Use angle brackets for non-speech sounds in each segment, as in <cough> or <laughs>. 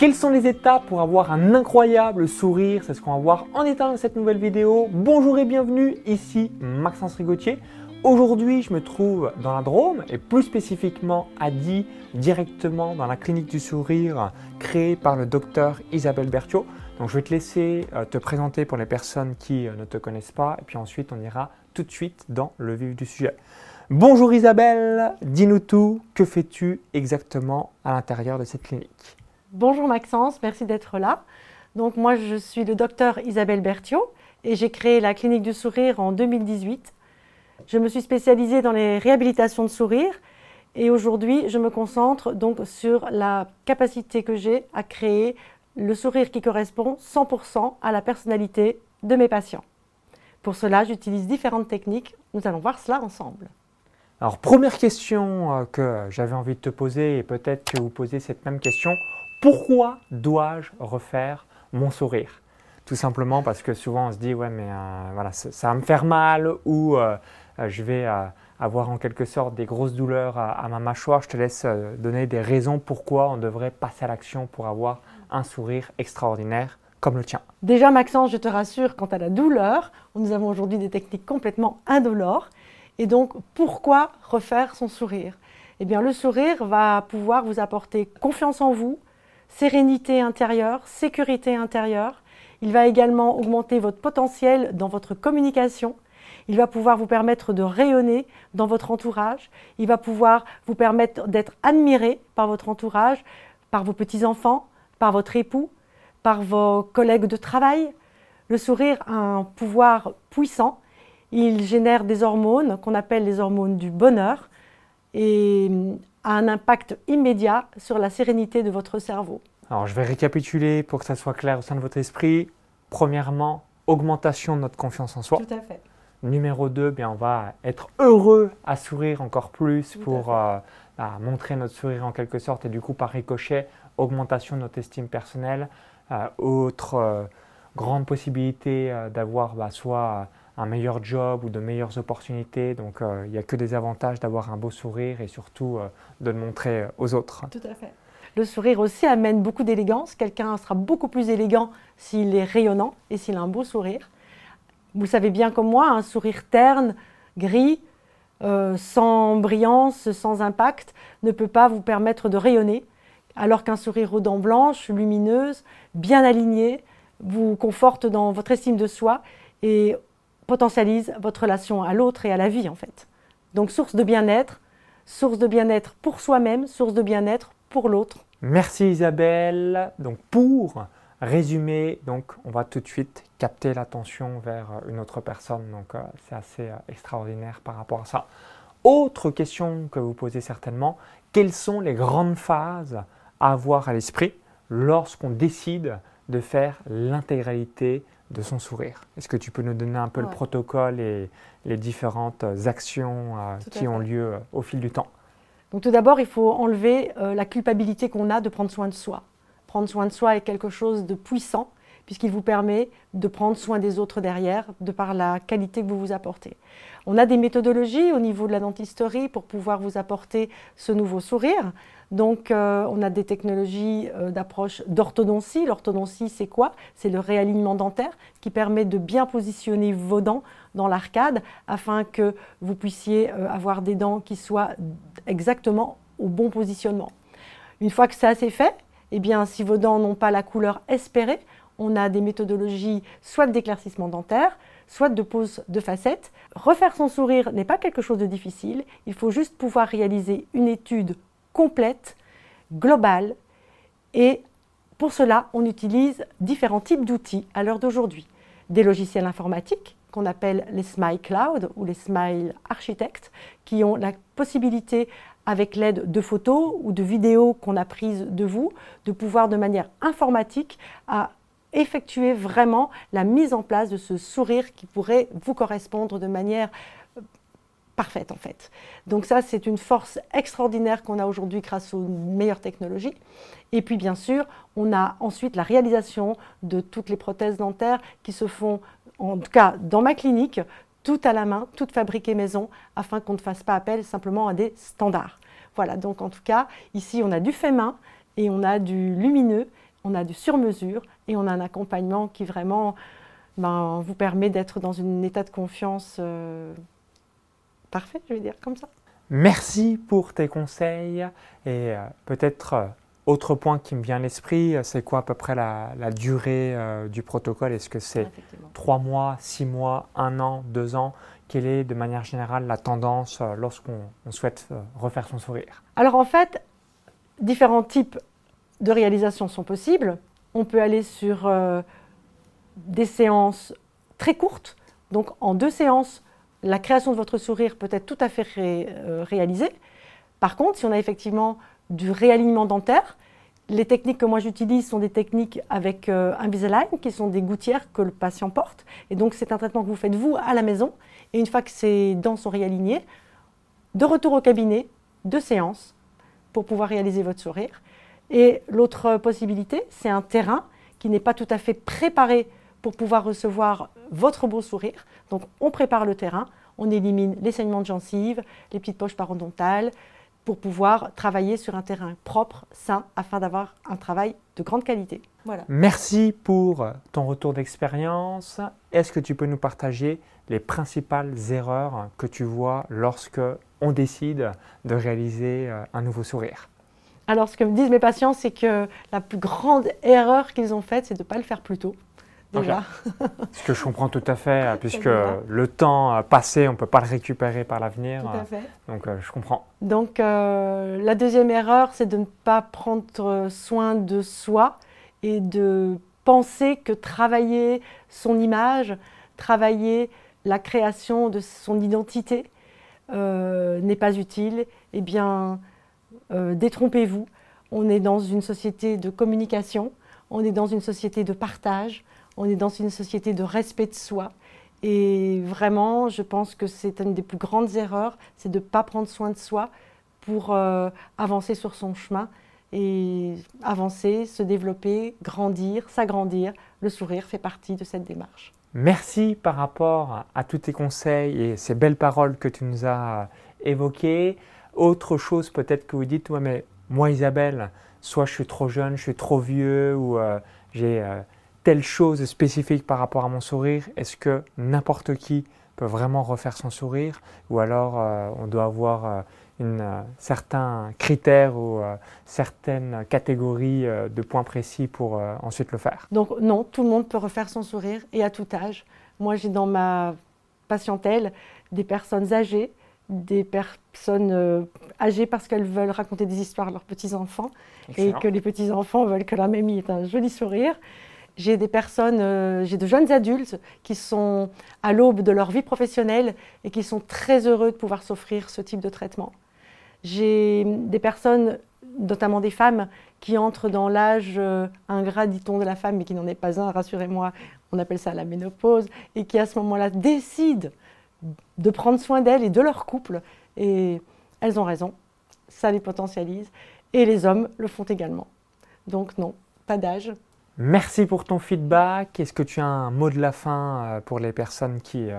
Quelles sont les étapes pour avoir un incroyable sourire? C'est ce qu'on va voir en détail dans cette nouvelle vidéo. Bonjour et bienvenue, ici Maxence Rigotier. Aujourd'hui, je me trouve dans la Drôme et plus spécifiquement à Die, directement dans la clinique du sourire créée par le docteur Isabelle Berthiaud. Donc je vais te laisser euh, te présenter pour les personnes qui euh, ne te connaissent pas et puis ensuite on ira tout de suite dans le vif du sujet. Bonjour Isabelle, dis-nous tout, que fais-tu exactement à l'intérieur de cette clinique? Bonjour Maxence, merci d'être là. Donc moi je suis le docteur Isabelle Berthiaud et j'ai créé la clinique du sourire en 2018. Je me suis spécialisée dans les réhabilitations de sourire et aujourd'hui je me concentre donc sur la capacité que j'ai à créer le sourire qui correspond 100% à la personnalité de mes patients. Pour cela, j'utilise différentes techniques. Nous allons voir cela ensemble. Alors, première question euh, que j'avais envie de te poser, et peut-être que vous posez cette même question, pourquoi dois-je refaire mon sourire? Tout simplement parce que souvent on se dit, ouais, mais euh, voilà, ça, va me faire mal ou euh, je vais avoir en quelque sorte des grosses douleurs à, ma mâchoire. Je te laisse donner des raisons pourquoi on devrait passer à l'action pour avoir un sourire extraordinaire comme le tien. Déjà, Maxence, je te rassure, quant à la douleur, nous avons aujourd'hui des techniques complètement indolores et donc, pourquoi refaire son sourire? Eh bien, le sourire va pouvoir vous apporter confiance en vous, sérénité intérieure, sécurité intérieure. Il va également augmenter votre potentiel dans votre communication. Il va pouvoir vous permettre de rayonner dans votre entourage. Il va pouvoir vous permettre d'être admiré par votre entourage, par vos petits-enfants, par votre époux, par vos collègues de travail. Le sourire a un pouvoir puissant il génère des hormones qu'on appelle les hormones du bonheur et a un impact immédiat sur la sérénité de votre cerveau. Alors je vais récapituler pour que ça soit clair au sein de votre esprit. Premièrement, augmentation de notre confiance en soi. Tout à fait. Numéro 2, bien, on va être heureux à sourire encore plus pour euh, bah, montrer notre sourire en quelque sorte et du coup par ricochet, augmentation de notre estime personnelle. Euh, autre euh, grande possibilité d'avoir bah, soit un meilleur job ou de meilleures opportunités. Donc euh, il n'y a que des avantages d'avoir un beau sourire et surtout euh, de le montrer euh, aux autres. Tout à fait. Le sourire aussi amène beaucoup d'élégance. Quelqu'un sera beaucoup plus élégant s'il est rayonnant et s'il a un beau sourire. Vous savez bien comme moi, un sourire terne, gris, sans brillance, sans impact, ne peut pas vous permettre de rayonner, alors qu'un sourire aux dents blanches, lumineuse, bien aligné, vous conforte dans votre estime de soi et potentialise votre relation à l'autre et à la vie en fait. Donc source de bien-être, source de bien-être pour soi-même, source de bien-être pour l'autre. Merci Isabelle. Donc pour résumer, donc on va tout de suite capter l'attention vers une autre personne. Donc euh, c'est assez euh, extraordinaire par rapport à ça. Autre question que vous posez certainement, quelles sont les grandes phases à avoir à l'esprit lorsqu'on décide de faire l'intégralité de son sourire. Est-ce que tu peux nous donner un peu le protocole et les différentes actions euh, qui ont lieu euh, au fil du temps? Donc tout d'abord, il faut enlever euh, la culpabilité qu'on a de prendre soin de soi. Prendre soin de soi est quelque chose de puissant puisqu'il vous permet de prendre soin des autres derrière, de par la qualité que vous vous apportez. On a des méthodologies au niveau de la dentisterie pour pouvoir vous apporter ce nouveau sourire. Donc, euh, on a des technologies euh, d'approche d'orthodontie. L'orthodontie, c'est quoi? C'est le réalignement dentaire qui permet de bien positionner vos dents dans l'arcade afin que vous puissiez euh, avoir des dents qui soient exactement au bon positionnement. Une fois que ça c'est fait, eh bien, si vos dents n'ont pas la couleur espérée, on a des méthodologies soit d'éclaircissement dentaire, soit de pose de facettes. Refaire son sourire n'est pas quelque chose de difficile, il faut juste pouvoir réaliser une étude complète, globale, et pour cela, on utilise différents types d'outils à l'heure d'aujourd'hui. Des logiciels informatiques qu'on appelle les Smile Cloud ou les Smile Architect, qui ont la possibilité, avec l'aide de photos ou de vidéos qu'on a prises de vous, de pouvoir de manière informatique à effectuer vraiment la mise en place de ce sourire qui pourrait vous correspondre de manière euh, parfaite en fait. Donc ça, c'est une force extraordinaire qu'on a aujourd'hui grâce aux meilleures technologies. Et puis bien sûr, on a ensuite la réalisation de toutes les prothèses dentaires qui se font, en tout cas dans ma clinique, tout à la main, toutes fabriquées maison, afin qu'on ne fasse pas appel simplement à des standards. Voilà, donc en tout cas, ici on a du fait main et on a du lumineux on a du sur-mesure et on a un accompagnement qui vraiment ben, vous permet d'être dans un état de confiance euh, parfait, je vais dire comme ça. Merci pour tes conseils. Et euh, peut-être euh, autre point qui me vient à l'esprit, c'est quoi à peu près la, durée du protocole? Est-ce que c'est trois mois, six mois, un an, deux ans? Quelle est de manière générale la tendance lorsqu'on souhaite refaire son sourire? Alors en fait, différents types de réalisations sont possibles. On peut aller sur des séances très courtes. Donc en deux séances, la création de votre sourire peut être tout à fait euh, réalisée. Par contre, si on a effectivement du réalignement dentaire, les techniques que moi j'utilise sont des techniques avec euh, Invisalign, qui sont des gouttières que le patient porte. Et donc c'est un traitement que vous faites vous à la maison. Et une fois que ces dents sont réalignées, de retour au cabinet, deux séances pour pouvoir réaliser votre sourire. Et l'autre possibilité, c'est un terrain qui n'est pas tout à fait préparé pour pouvoir recevoir votre beau sourire. Donc on prépare le terrain, on élimine les saignements de gencives, les petites poches parodontales, pour pouvoir travailler sur un terrain propre, sain, afin d'avoir un travail de grande qualité. Voilà. Merci pour ton retour d'expérience. Est-ce que tu peux nous partager les principales erreurs que tu vois lorsque on décide de réaliser euh, un nouveau sourire? Alors, ce que me disent mes patients, c'est que la plus grande erreur qu'ils ont faite, c'est de ne pas le faire plus tôt. <laughs> Ce que je comprends tout à fait, euh, puisque le temps euh, passé, on ne peut pas le récupérer par l'avenir. Tout à euh, fait. Donc, je comprends. Donc, la deuxième erreur, c'est de ne pas prendre soin de soi et de penser que travailler son image, travailler la création de son identité n'est pas utile. Eh bien, détrompez-vous. On est dans une société de communication, on est dans une société de partage, on est dans une société de respect de soi. Et vraiment, je pense que c'est une des plus grandes erreurs, c'est de ne pas prendre soin de soi pour euh, avancer sur son chemin et avancer, se développer, grandir, s'agrandir. Le sourire fait partie de cette démarche. Merci par rapport à tous tes conseils et ces belles paroles que tu nous as évoquées. Autre chose peut-être que vous dites, ouais, mais moi Isabelle, soit je suis trop jeune, je suis trop vieux ou euh, j'ai... Euh, telle chose spécifique par rapport à mon sourire Est-ce que n'importe qui peut vraiment refaire son sourire? Ou alors euh, on doit avoir une, certains critères ou certaines catégories de points précis pour ensuite le faire? Donc non, tout le monde peut refaire son sourire et à tout âge. Moi j'ai dans ma patientèle des personnes âgées, des personnes âgées parce qu'elles veulent raconter des histoires à leurs petits-enfants et que les petits-enfants veulent que la mamie ait un joli sourire. J'ai des personnes, euh, j'ai de jeunes adultes qui sont à l'aube de leur vie professionnelle et qui sont très heureux de pouvoir s'offrir ce type de traitement. J'ai des personnes, notamment des femmes, qui entrent dans l'âge euh, ingrat, dit-on, de la femme, mais qui n'en est pas un, rassurez-moi, on appelle ça la ménopause, et qui à ce moment-là décident de prendre soin d'elles et de leur couple. Et elles ont raison, ça les potentialise, et les hommes le font également. Donc non, pas d'âge, Merci pour ton feedback. Est-ce que tu as un mot de la fin euh, pour les personnes qui euh,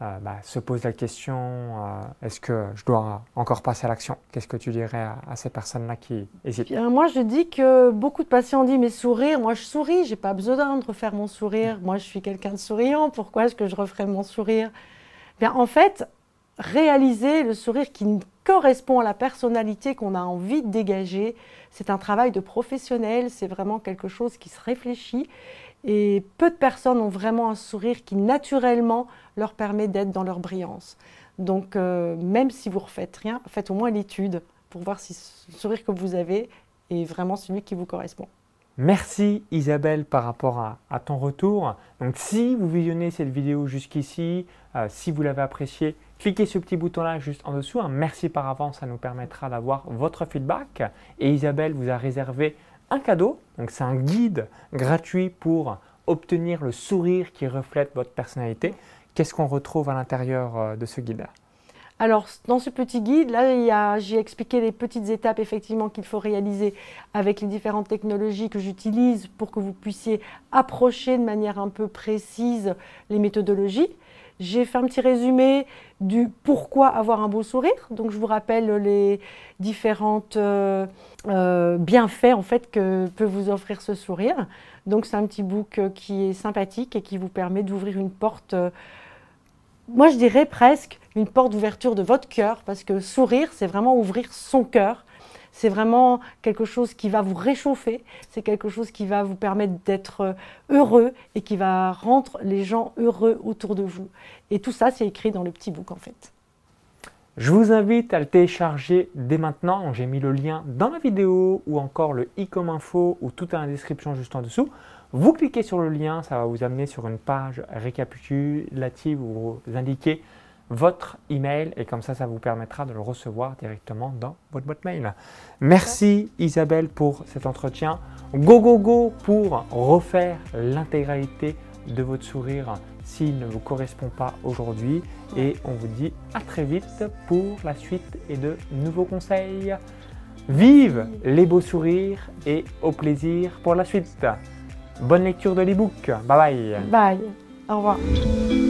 euh, bah, se posent la question est-ce que je dois encore passer à l'action? Qu'est-ce que tu dirais à, ces personnes-là qui hésitent? Moi, je dis que beaucoup de patients disent mais sourire, moi je souris, j'ai pas besoin de refaire mon sourire. Moi, je suis quelqu'un de souriant. Pourquoi est-ce que je referais mon sourire? En fait, réaliser le sourire qui correspond à la personnalité qu'on a envie de dégager. C'est un travail de professionnel, c'est vraiment quelque chose qui se réfléchit. Et peu de personnes ont vraiment un sourire qui naturellement leur permet d'être dans leur brillance. Donc euh, même si vous ne refaites rien, faites au moins l'étude pour voir si le sourire que vous avez est vraiment celui qui vous correspond. Merci Isabelle par rapport à, ton retour. Donc si vous visionnez cette vidéo jusqu'ici, euh, si vous l'avez appréciée, cliquez ce petit bouton là juste en dessous. Un merci par avance, ça nous permettra d'avoir votre feedback. Et Isabelle vous a réservé un cadeau. Donc c'est un guide gratuit pour obtenir le sourire qui reflète votre personnalité. Qu'est-ce qu'on retrouve à l'intérieur euh, de ce guide? Alors, dans ce petit guide, là, j'ai expliqué les petites étapes effectivement qu'il faut réaliser avec les différentes technologies que j'utilise pour que vous puissiez approcher de manière un peu précise les méthodologies. J'ai fait un petit résumé du pourquoi avoir un beau sourire. Donc je vous rappelle les différentes euh, euh, bienfaits en fait que peut vous offrir ce sourire. Donc c'est un petit book qui est sympathique et qui vous permet d'ouvrir une porte. Moi je dirais presque une porte d'ouverture de votre cœur parce que sourire c'est vraiment ouvrir son cœur c'est vraiment quelque chose qui va vous réchauffer, c'est quelque chose qui va vous permettre d'être euh, heureux et qui va rendre les gens heureux autour de vous. Et tout ça, c'est écrit dans le petit book en fait. Je vous invite à le télécharger dès maintenant. J'ai mis le lien dans la vidéo ou encore le i comme info ou tout dans la description juste en dessous. Vous cliquez sur le lien, ça va vous amener sur une page récapitulative où vous indiquez votre email et comme ça, ça vous permettra de le recevoir directement dans votre boîte mail. Merci Isabelle pour cet entretien. Go, go, go pour refaire l'intégralité de votre sourire s'il ne vous correspond pas aujourd'hui. Et on vous dit à très vite pour la suite et de nouveaux conseils. Vive les beaux sourires et au plaisir pour la suite. Bonne lecture de l'ebook. Bye bye. Bye. Au revoir.